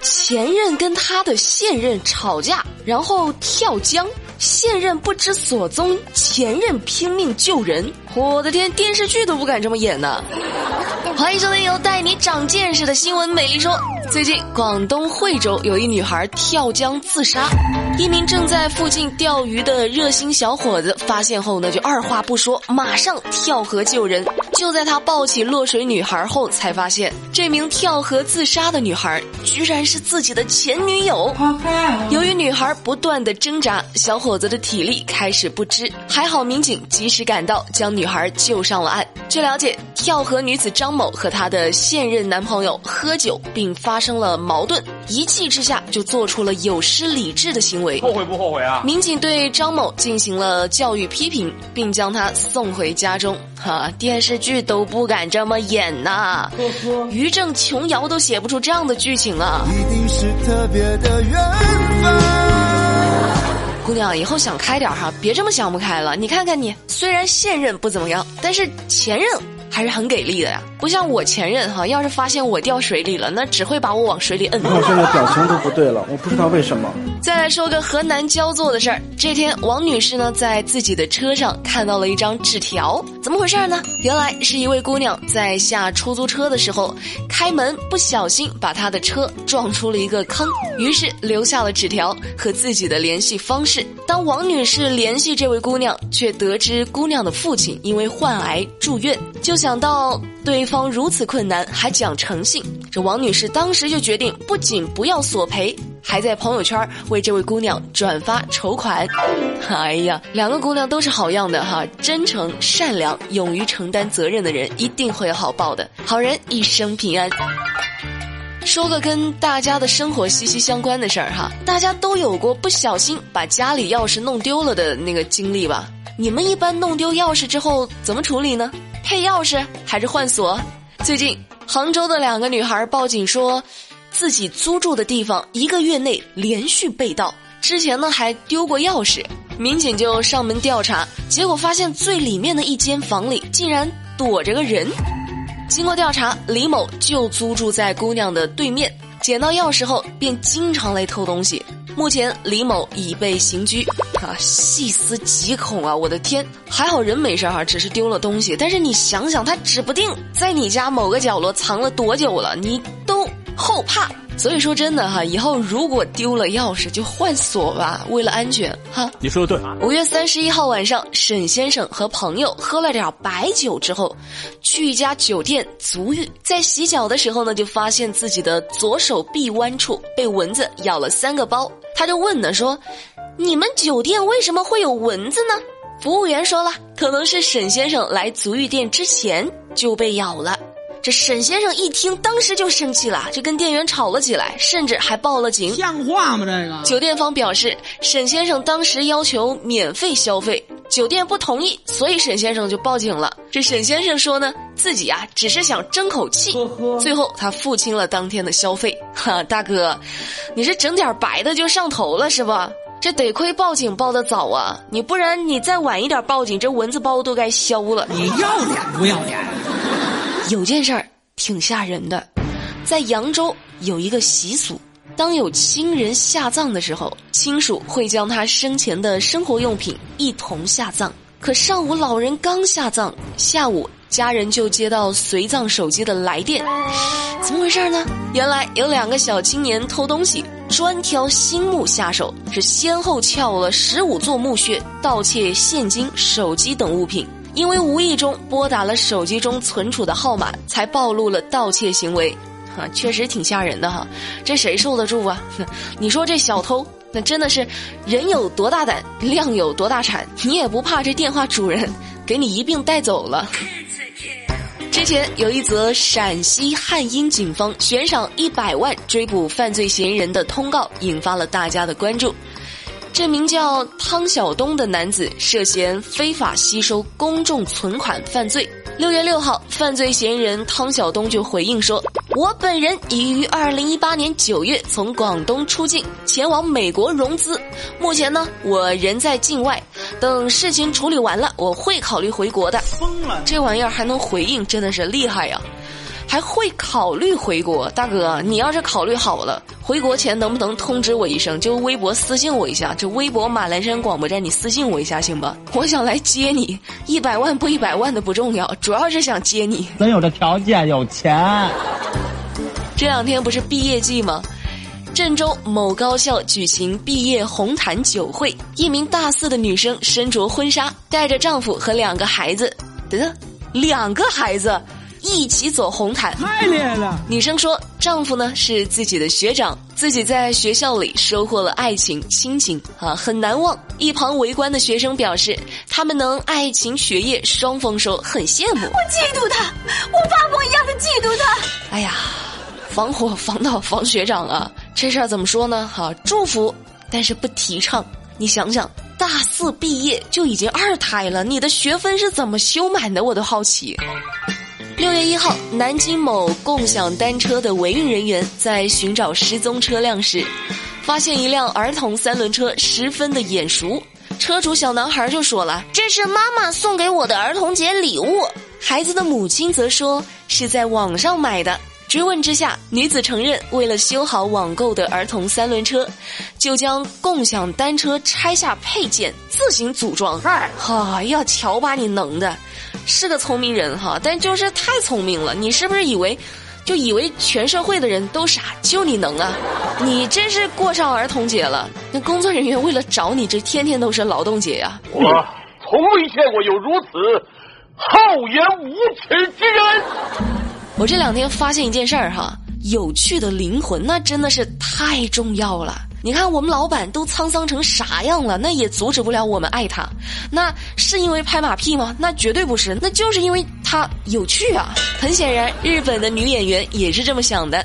前任跟他的现任吵架，然后跳江，现任不知所踪，前任拼命救人。我的天，电视剧都不敢这么演呢！欢迎收听由带你长见识的新闻美丽说。最近，广东惠州有一女孩跳江自杀，一名正在附近钓鱼的热心小伙子发现后呢，就二话不说，马上跳河救人。就在他抱起落水女孩后，才发现这名跳河自杀的女孩居然是自己的前女友。由于女孩不断的挣扎，小伙子的体力开始不支，还好民警及时赶到，将女孩救上了岸。据了解，跳河女子张某和她的现任男朋友喝酒，并发生了矛盾，一气之下就做出了有失理智的行为。后悔不后悔啊？民警对张某进行了教育批评，并将他送回家中。哈，电视剧都不敢这么演呐！于正琼瑶都写不出这样的剧情啊！一定是特别的缘分。姑娘，以后想开点哈，别这么想不开了。你看看你，虽然现任不怎么样，但是前任还是很给力的呀。不像我前任哈，要是发现我掉水里了，那只会把我往水里摁。我现在表情都不对了，我不知道为什么。再来说个河南焦作的事儿。这天，王女士呢在自己的车上看到了一张纸条，怎么回事呢？原来是一位姑娘在下出租车的时候，开门不小心把她的车撞出了一个坑，于是留下了纸条和自己的联系方式。当王女士联系这位姑娘，却得知姑娘的父亲因为患癌住院，就想到。对方如此困难，还讲诚信，这王女士当时就决定，不仅不要索赔，还在朋友圈为这位姑娘转发筹款。哎呀，两个姑娘都是好样的哈，真诚、善良、勇于承担责任的人，一定会有好报的。好人一生平安。说个跟大家的生活息息相关的事儿哈，大家都有过不小心把家里钥匙弄丢了的那个经历吧？你们一般弄丢钥匙之后怎么处理呢？配钥匙还是换锁？最近杭州的两个女孩报警说，自己租住的地方一个月内连续被盗，之前呢还丢过钥匙。民警就上门调查，结果发现最里面的一间房里竟然躲着个人。经过调查，李某就租住在姑娘的对面，捡到钥匙后便经常来偷东西。目前李某已被刑拘。啊，细思极恐啊！我的天，还好人没事哈，只是丢了东西。但是你想想，他指不定在你家某个角落藏了多久了，你都后怕。所以说真的哈，以后如果丢了钥匙就换锁吧，为了安全哈。你说的对。五月三十一号晚上，沈先生和朋友喝了点白酒之后，去一家酒店足浴，在洗脚的时候呢，就发现自己的左手臂弯处被蚊子咬了三个包，他就问呢说。你们酒店为什么会有蚊子呢？服务员说了，可能是沈先生来足浴店之前就被咬了。这沈先生一听，当时就生气了，就跟店员吵了起来，甚至还报了警。像话吗？这个酒店方表示，沈先生当时要求免费消费，酒店不同意，所以沈先生就报警了。这沈先生说呢，自己啊只是想争口气，最后他付清了当天的消费。哈，大哥，你是整点白的就上头了是吧？这得亏报警报的早啊！你不然你再晚一点报警，这蚊子包都该消了。你要脸不要脸？有件事儿挺吓人的，在扬州有一个习俗，当有亲人下葬的时候，亲属会将他生前的生活用品一同下葬。可上午老人刚下葬，下午家人就接到随葬手机的来电，怎么回事呢？原来有两个小青年偷东西。专挑新墓下手，是先后撬了十五座墓穴，盗窃现金、手机等物品。因为无意中拨打了手机中存储的号码，才暴露了盗窃行为。啊，确实挺吓人的哈，这谁受得住啊？你说这小偷，那真的是人有多大胆，量有多大产，你也不怕这电话主人给你一并带走了？之前有一则陕西汉阴警方悬赏一百万追捕犯罪嫌疑人的通告，引发了大家的关注。这名叫汤晓东的男子涉嫌非法吸收公众存款犯罪。六月六号，犯罪嫌疑人汤晓东就回应说：“我本人已于二零一八年九月从广东出境，前往美国融资。目前呢，我人在境外。”等事情处理完了，我会考虑回国的。疯了，这玩意儿还能回应，真的是厉害呀！还会考虑回国。大哥，你要是考虑好了，回国前能不能通知我一声？就微博私信我一下，就微博马栏山广播站，你私信我一下行吧？我想来接你，一百万不一百万的不重要，主要是想接你。咱有这条件，有钱。这两天不是毕业季吗？郑州某高校举行毕业红毯酒会，一名大四的女生身着婚纱，带着丈夫和两个孩子，得，两个孩子一起走红毯，太厉害了！女生说，丈夫呢是自己的学长，自己在学校里收获了爱情亲情啊，很难忘。一旁围观的学生表示，他们能爱情学业双丰收，很羡慕。我嫉妒他，我发疯一样的嫉妒他。哎呀。防火防盗防学长啊，这事儿怎么说呢？哈，祝福，但是不提倡。你想想，大四毕业就已经二胎了，你的学分是怎么修满的？我都好奇。六月一号，南京某共享单车的维运人员在寻找失踪车辆时，发现一辆儿童三轮车，十分的眼熟。车主小男孩就说了：“这是妈妈送给我的儿童节礼物。”孩子的母亲则说：“是在网上买的。”追问之下，女子承认为了修好网购的儿童三轮车，就将共享单车拆下配件自行组装。哎呀，瞧把你能的，是个聪明人哈，但就是太聪明了。你是不是以为，就以为全社会的人都傻，就你能啊？你真是过上儿童节了。那工作人员为了找你，这天天都是劳动节呀。我从未见过有如此厚颜无耻之人。我这两天发现一件事儿哈，有趣的灵魂那真的是太重要了。你看我们老板都沧桑成啥样了，那也阻止不了我们爱他。那是因为拍马屁吗？那绝对不是，那就是因为他有趣啊。很显然，日本的女演员也是这么想的。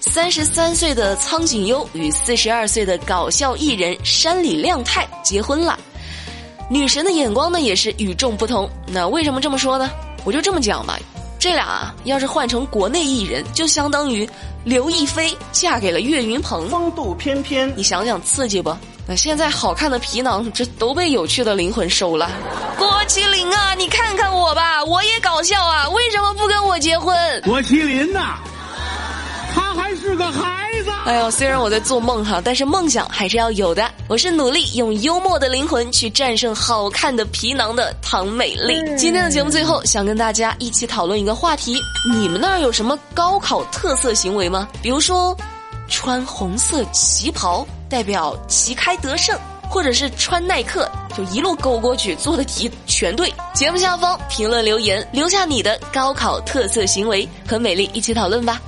三十三岁的苍井优与四十二岁的搞笑艺人山里亮太结婚了，女神的眼光呢也是与众不同。那为什么这么说呢？我就这么讲吧。这俩啊，要是换成国内艺人，就相当于刘亦菲嫁给了岳云鹏，风度翩翩，你想想刺激不？那现在好看的皮囊，这都被有趣的灵魂收了。郭麒麟啊，你看看我吧，我也搞笑啊，为什么不跟我结婚？郭麒麟呐，他还是个孩子。哎呦，虽然我在做梦哈，但是梦想还是要有的。我是努力用幽默的灵魂去战胜好看的皮囊的唐美丽。今天的节目最后，想跟大家一起讨论一个话题：你们那儿有什么高考特色行为吗？比如说，穿红色旗袍代表旗开得胜，或者是穿耐克就一路勾过去，做的题全对。节目下方评论留言，留下你的高考特色行为，和美丽一起讨论吧。